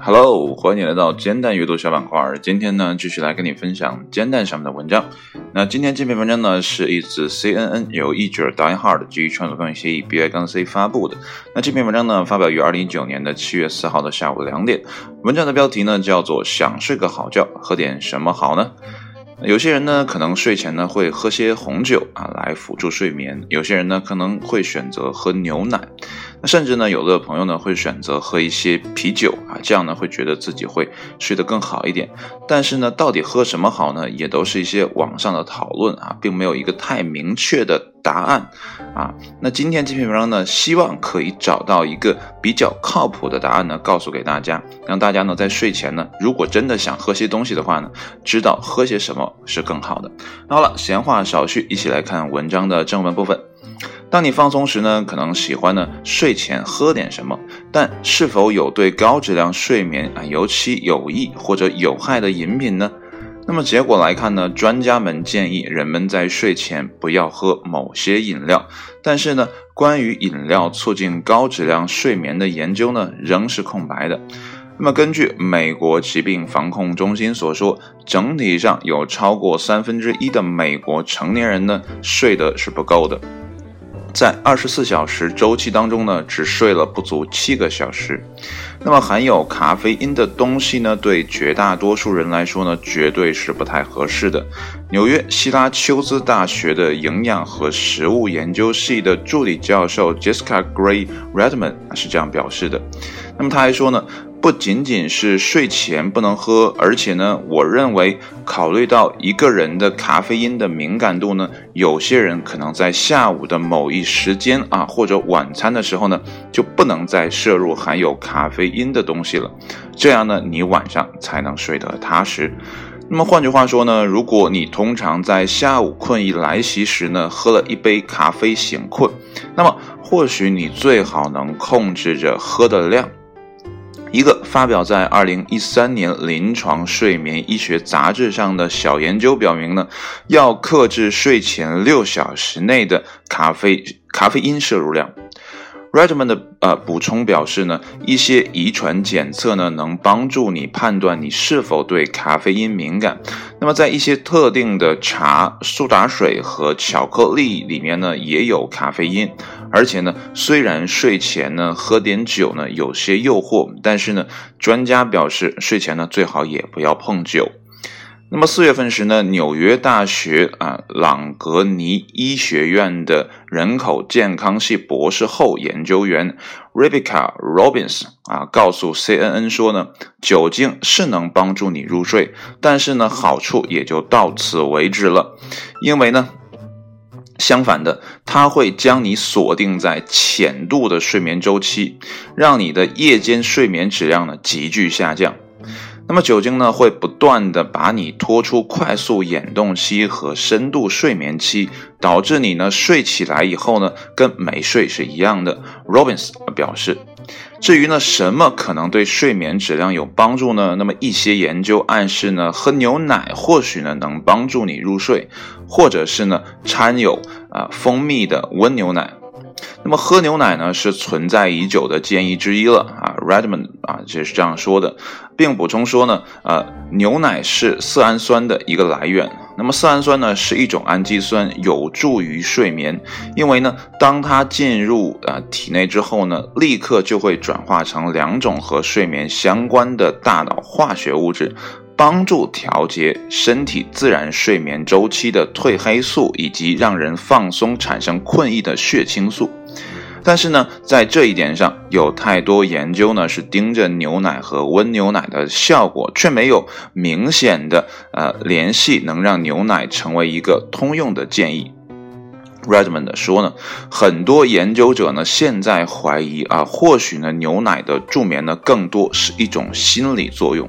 Hello，欢迎你来到煎蛋阅读小板块。今天呢，继续来跟你分享煎蛋上面的文章。那今天这篇文章呢，是一自 CNN 由译者 Die Hard 基于创作共享协议 BI-C 发布的。那这篇文章呢，发表于二零一九年的七月四号的下午两点。文章的标题呢，叫做“想睡个好觉，喝点什么好呢？”有些人呢，可能睡前呢会喝些红酒啊，来辅助睡眠；有些人呢，可能会选择喝牛奶。那甚至呢，有的朋友呢会选择喝一些啤酒啊，这样呢会觉得自己会睡得更好一点。但是呢，到底喝什么好呢？也都是一些网上的讨论啊，并没有一个太明确的答案啊。那今天这篇文章呢，希望可以找到一个比较靠谱的答案呢，告诉给大家，让大家呢在睡前呢，如果真的想喝些东西的话呢，知道喝些什么是更好的。那好了，闲话少叙，一起来看文章的正文部分。当你放松时呢，可能喜欢呢睡前喝点什么，但是否有对高质量睡眠啊尤其有益或者有害的饮品呢？那么结果来看呢，专家们建议人们在睡前不要喝某些饮料，但是呢，关于饮料促进高质量睡眠的研究呢，仍是空白的。那么根据美国疾病防控中心所说，整体上有超过三分之一的美国成年人呢睡得是不够的。在二十四小时周期当中呢，只睡了不足七个小时。那么含有咖啡因的东西呢，对绝大多数人来说呢，绝对是不太合适的。纽约希拉丘兹大学的营养和食物研究系的助理教授 Jessica Gray Redmond 是这样表示的。那么他还说呢。不仅仅是睡前不能喝，而且呢，我认为考虑到一个人的咖啡因的敏感度呢，有些人可能在下午的某一时间啊，或者晚餐的时候呢，就不能再摄入含有咖啡因的东西了，这样呢，你晚上才能睡得踏实。那么换句话说呢，如果你通常在下午困意来袭时呢，喝了一杯咖啡醒困，那么或许你最好能控制着喝的量。一个发表在二零一三年《临床睡眠医学杂志》上的小研究表明呢，要克制睡前六小时内的咖啡咖啡因摄入量。Redmond 的呃补充表示呢，一些遗传检测呢能帮助你判断你是否对咖啡因敏感。那么在一些特定的茶、苏打水和巧克力里面呢也有咖啡因。而且呢，虽然睡前呢喝点酒呢有些诱惑，但是呢，专家表示睡前呢最好也不要碰酒。那么四月份时呢，纽约大学啊朗格尼医学院的人口健康系博士后研究员 Rebecca Robbins 啊告诉 CNN 说呢，酒精是能帮助你入睡，但是呢好处也就到此为止了，因为呢，相反的，它会将你锁定在浅度的睡眠周期，让你的夜间睡眠质量呢急剧下降。那么酒精呢，会不断的把你拖出快速眼动期和深度睡眠期，导致你呢睡起来以后呢，跟没睡是一样的。Robbins 表示，至于呢什么可能对睡眠质量有帮助呢？那么一些研究暗示呢，喝牛奶或许呢能帮助你入睡，或者是呢掺有啊蜂蜜的温牛奶。那么喝牛奶呢是存在已久的建议之一了啊，Redmond 啊就是这样说的，并补充说呢，呃，牛奶是色氨酸的一个来源。那么色氨酸呢是一种氨基酸，有助于睡眠，因为呢，当它进入呃体内之后呢，立刻就会转化成两种和睡眠相关的大脑化学物质。帮助调节身体自然睡眠周期的褪黑素，以及让人放松、产生困意的血清素。但是呢，在这一点上，有太多研究呢是盯着牛奶和温牛奶的效果，却没有明显的呃联系，能让牛奶成为一个通用的建议。Redmond 说呢，很多研究者呢现在怀疑啊，或许呢牛奶的助眠呢更多是一种心理作用。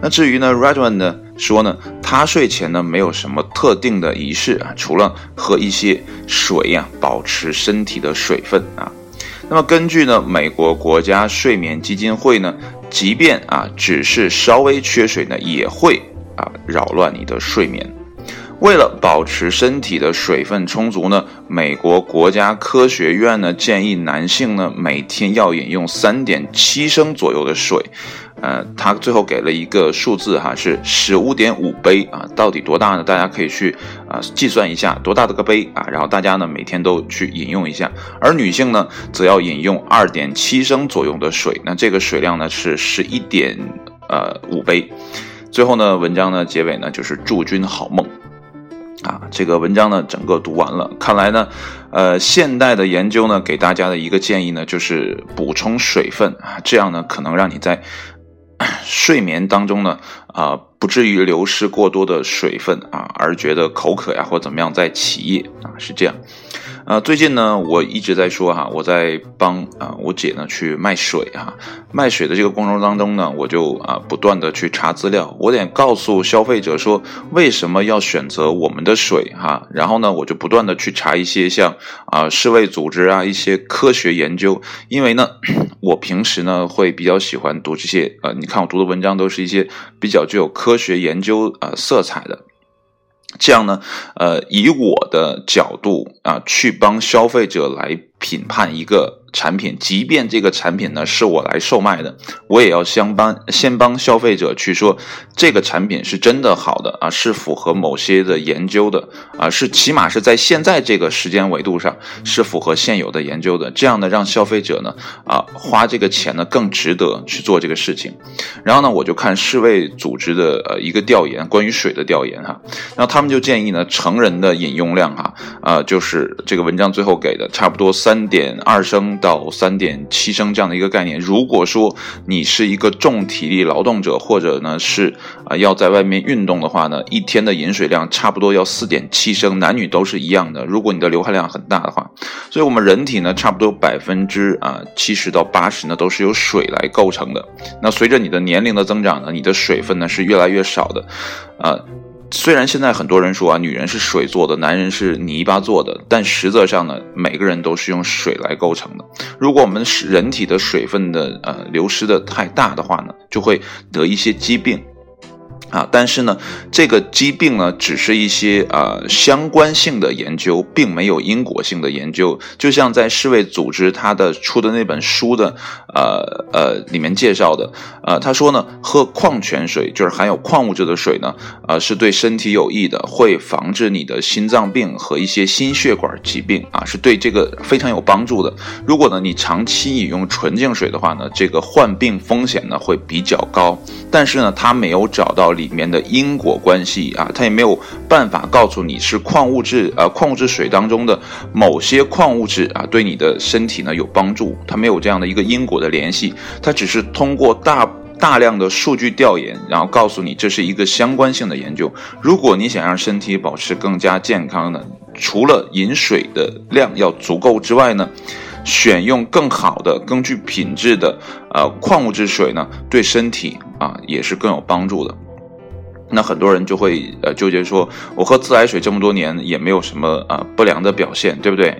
那至于呢，Redmond 呢说呢，他睡前呢没有什么特定的仪式啊，除了喝一些水呀，保持身体的水分啊。那么根据呢美国国家睡眠基金会呢，即便啊只是稍微缺水呢，也会啊扰乱你的睡眠。为了保持身体的水分充足呢，美国国家科学院呢建议男性呢每天要饮用三点七升左右的水。呃，他最后给了一个数字哈，是十五点五杯啊，到底多大呢？大家可以去啊计算一下多大的个杯啊，然后大家呢每天都去饮用一下。而女性呢，则要饮用二点七升左右的水，那这个水量呢是十一点呃五杯。最后呢，文章呢结尾呢就是祝君好梦啊。这个文章呢整个读完了，看来呢，呃，现代的研究呢给大家的一个建议呢就是补充水分啊，这样呢可能让你在。睡眠当中呢，啊，不至于流失过多的水分啊，而觉得口渴呀或怎么样在起夜啊，是这样。啊，最近呢，我一直在说哈，我在帮啊我姐呢去卖水哈，卖水的这个过程当中呢，我就啊不断的去查资料，我得告诉消费者说为什么要选择我们的水哈，然后呢，我就不断的去查一些像啊世卫组织啊一些科学研究，因为呢，我平时呢会比较喜欢读这些呃，你看我读的文章都是一些比较具有科学研究呃色彩的。这样呢，呃，以我的角度啊，去帮消费者来评判一个。产品，即便这个产品呢是我来售卖的，我也要先帮先帮消费者去说这个产品是真的好的啊，是符合某些的研究的啊，是起码是在现在这个时间维度上是符合现有的研究的，这样呢让消费者呢啊花这个钱呢更值得去做这个事情。然后呢，我就看世卫组织的呃一个调研，关于水的调研哈，然后他们就建议呢成人的饮用量哈啊就是这个文章最后给的差不多三点二升。到三点七升这样的一个概念。如果说你是一个重体力劳动者，或者呢是啊要在外面运动的话呢，一天的饮水量差不多要四点七升，男女都是一样的。如果你的流汗量很大的话，所以我们人体呢差不多百分之啊七十到八十呢都是由水来构成的。那随着你的年龄的增长呢，你的水分呢是越来越少的，啊。虽然现在很多人说啊，女人是水做的，男人是泥巴做的，但实则上呢，每个人都是用水来构成的。如果我们人体的水分的呃流失的太大的话呢，就会得一些疾病。啊，但是呢，这个疾病呢，只是一些呃相关性的研究，并没有因果性的研究。就像在世卫组织他的出的那本书的呃呃里面介绍的，呃，他说呢，喝矿泉水就是含有矿物质的水呢，呃，是对身体有益的，会防治你的心脏病和一些心血管疾病啊，是对这个非常有帮助的。如果呢你长期饮用纯净水的话呢，这个患病风险呢会比较高。但是呢，他没有找到理里面的因果关系啊，他也没有办法告诉你是矿物质呃矿物质水当中的某些矿物质啊对你的身体呢有帮助，他没有这样的一个因果的联系，他只是通过大大量的数据调研，然后告诉你这是一个相关性的研究。如果你想让身体保持更加健康呢，除了饮水的量要足够之外呢。选用更好的、更具品质的呃矿物质水呢，对身体啊也是更有帮助的。那很多人就会呃纠结说，我喝自来水这么多年也没有什么啊不良的表现，对不对？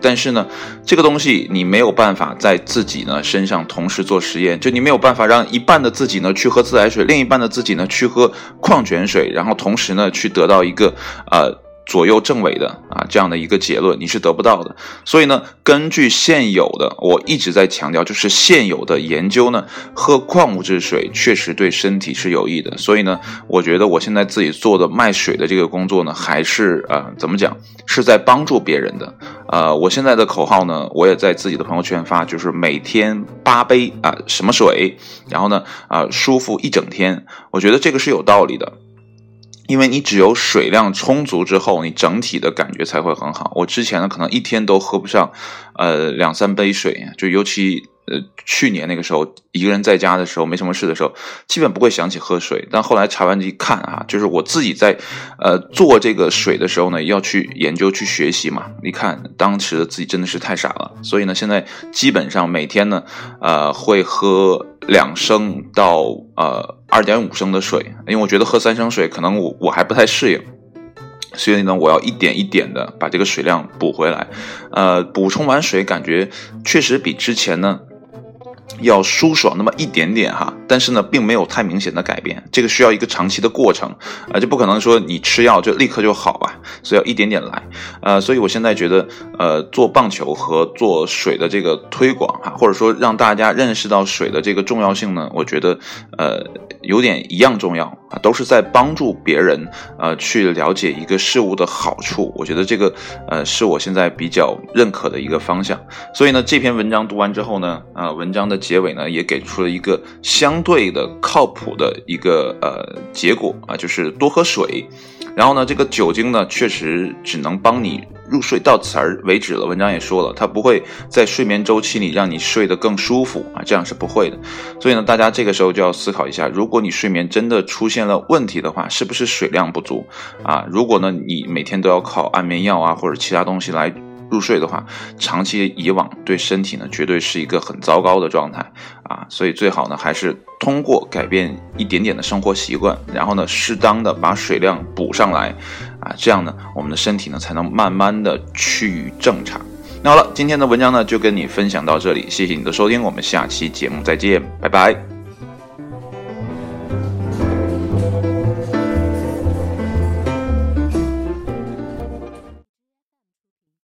但是呢，这个东西你没有办法在自己呢身上同时做实验，就你没有办法让一半的自己呢去喝自来水，另一半的自己呢去喝矿泉水，然后同时呢去得到一个呃。左右正伪的啊，这样的一个结论你是得不到的。所以呢，根据现有的，我一直在强调，就是现有的研究呢，喝矿物质水确实对身体是有益的。所以呢，我觉得我现在自己做的卖水的这个工作呢，还是呃，怎么讲，是在帮助别人的。呃，我现在的口号呢，我也在自己的朋友圈发，就是每天八杯啊，什么水，然后呢，啊，舒服一整天。我觉得这个是有道理的。因为你只有水量充足之后，你整体的感觉才会很好。我之前呢，可能一天都喝不上，呃，两三杯水，就尤其。呃，去年那个时候，一个人在家的时候，没什么事的时候，基本不会想起喝水。但后来查完一看啊，就是我自己在呃做这个水的时候呢，要去研究、去学习嘛。你看当时的自己真的是太傻了。所以呢，现在基本上每天呢，呃，会喝两升到呃二点五升的水，因为我觉得喝三升水可能我我还不太适应。所以呢，我要一点一点的把这个水量补回来。呃，补充完水，感觉确实比之前呢。要舒爽那么一点点哈，但是呢，并没有太明显的改变，这个需要一个长期的过程，啊，就不可能说你吃药就立刻就好吧，所以要一点点来，呃，所以我现在觉得，呃，做棒球和做水的这个推广哈，或者说让大家认识到水的这个重要性呢，我觉得，呃，有点一样重要啊，都是在帮助别人，呃，去了解一个事物的好处，我觉得这个，呃，是我现在比较认可的一个方向，所以呢，这篇文章读完之后呢，啊，文章的。结尾呢，也给出了一个相对的靠谱的一个呃结果啊，就是多喝水。然后呢，这个酒精呢，确实只能帮你入睡，到此而为止了。文章也说了，它不会在睡眠周期里让你睡得更舒服啊，这样是不会的。所以呢，大家这个时候就要思考一下，如果你睡眠真的出现了问题的话，是不是水量不足啊？如果呢，你每天都要靠安眠药啊或者其他东西来。入睡的话，长期以往对身体呢，绝对是一个很糟糕的状态啊，所以最好呢，还是通过改变一点点的生活习惯，然后呢，适当的把水量补上来啊，这样呢，我们的身体呢，才能慢慢的趋于正常。那好了，今天的文章呢，就跟你分享到这里，谢谢你的收听，我们下期节目再见，拜拜。